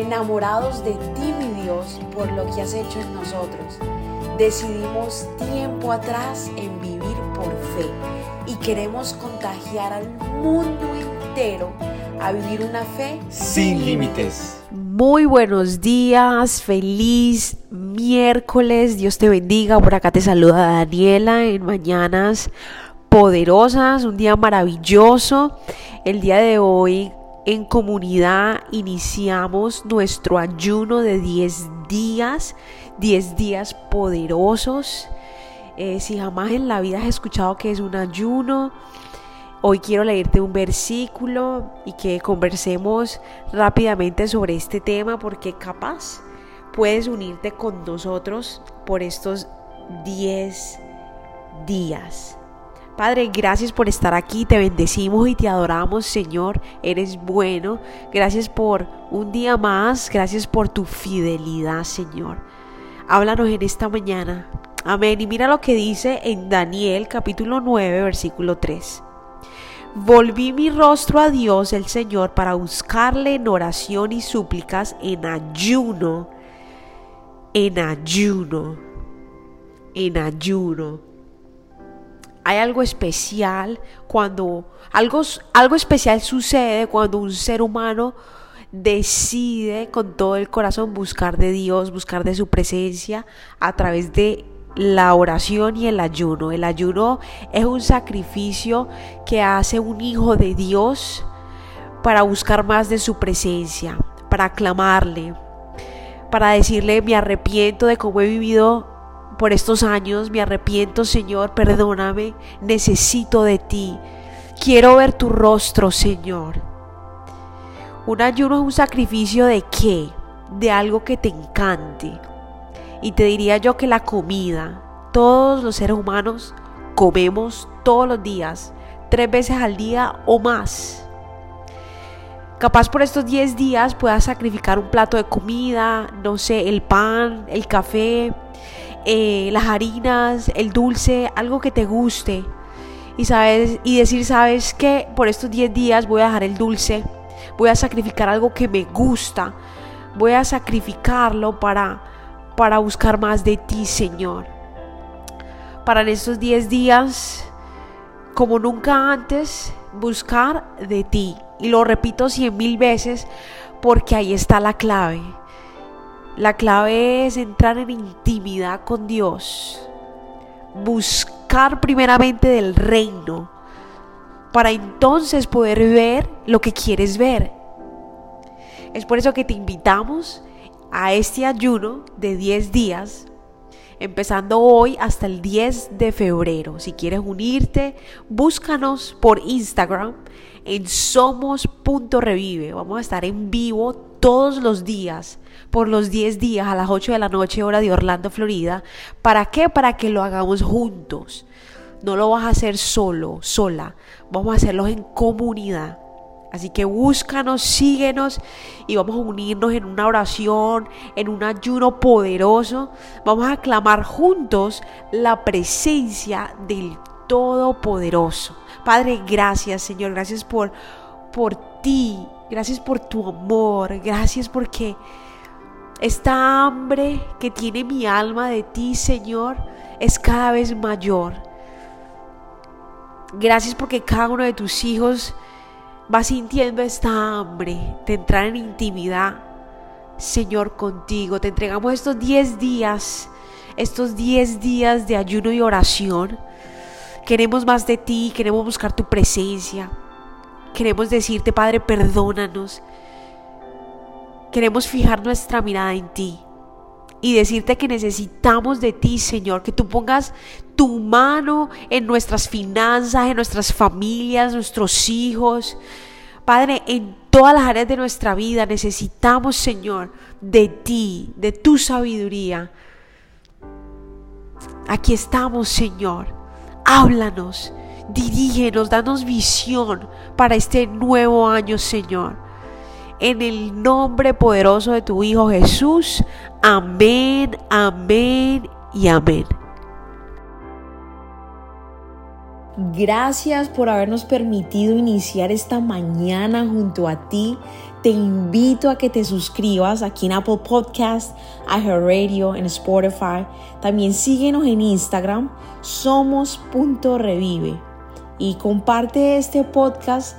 enamorados de ti, mi Dios, por lo que has hecho en nosotros. Decidimos tiempo atrás en vivir por fe y queremos contagiar al mundo entero a vivir una fe sin límites. Muy buenos días, feliz miércoles, Dios te bendiga. Por acá te saluda Daniela en Mañanas Poderosas, un día maravilloso. El día de hoy en comunidad iniciamos nuestro ayuno de 10 días, 10 días poderosos. Eh, si jamás en la vida has escuchado que es un ayuno, hoy quiero leerte un versículo y que conversemos rápidamente sobre este tema porque capaz puedes unirte con nosotros por estos 10 días. Padre, gracias por estar aquí, te bendecimos y te adoramos, Señor, eres bueno. Gracias por un día más, gracias por tu fidelidad, Señor. Háblanos en esta mañana. Amén. Y mira lo que dice en Daniel capítulo 9, versículo 3. Volví mi rostro a Dios el Señor para buscarle en oración y súplicas en ayuno, en ayuno, en ayuno hay algo especial cuando algo, algo especial sucede cuando un ser humano decide con todo el corazón buscar de Dios, buscar de su presencia a través de la oración y el ayuno. El ayuno es un sacrificio que hace un hijo de Dios para buscar más de su presencia, para aclamarle, para decirle me arrepiento de cómo he vivido por estos años, me arrepiento, Señor, perdóname, necesito de ti. Quiero ver tu rostro, Señor. Un ayuno es un sacrificio de qué? De algo que te encante. Y te diría yo que la comida, todos los seres humanos comemos todos los días, tres veces al día o más. Capaz por estos 10 días puedas sacrificar un plato de comida, no sé, el pan, el café, eh, las harinas, el dulce, algo que te guste. Y, sabes, y decir, sabes que por estos 10 días voy a dejar el dulce, voy a sacrificar algo que me gusta, voy a sacrificarlo para, para buscar más de ti, Señor. Para en estos 10 días, como nunca antes, buscar de ti. Y lo repito cien mil veces porque ahí está la clave. La clave es entrar en intimidad con Dios. Buscar primeramente del reino para entonces poder ver lo que quieres ver. Es por eso que te invitamos a este ayuno de 10 días, empezando hoy hasta el 10 de febrero. Si quieres unirte, búscanos por Instagram en somos.revive. Vamos a estar en vivo todos los días por los 10 días a las 8 de la noche hora de Orlando, Florida. ¿Para qué? Para que lo hagamos juntos. No lo vas a hacer solo, sola. Vamos a hacerlo en comunidad. Así que búscanos, síguenos y vamos a unirnos en una oración, en un ayuno poderoso. Vamos a clamar juntos la presencia del Todopoderoso. Padre, gracias Señor, gracias por, por ti, gracias por tu amor, gracias porque esta hambre que tiene mi alma de ti, Señor, es cada vez mayor. Gracias porque cada uno de tus hijos va sintiendo esta hambre de entrar en intimidad, Señor, contigo. Te entregamos estos 10 días, estos 10 días de ayuno y oración. Queremos más de ti, queremos buscar tu presencia. Queremos decirte, Padre, perdónanos. Queremos fijar nuestra mirada en ti y decirte que necesitamos de ti, Señor, que tú pongas tu mano en nuestras finanzas, en nuestras familias, nuestros hijos. Padre, en todas las áreas de nuestra vida necesitamos, Señor, de ti, de tu sabiduría. Aquí estamos, Señor. Háblanos, dirígenos, danos visión para este nuevo año, Señor en el nombre poderoso de tu Hijo Jesús. Amén, amén y amén. Gracias por habernos permitido iniciar esta mañana junto a ti. te invito a que te suscribas aquí en Apple Podcast, Radio, en Spotify. También síguenos en Instagram, somos.revive. Y comparte este podcast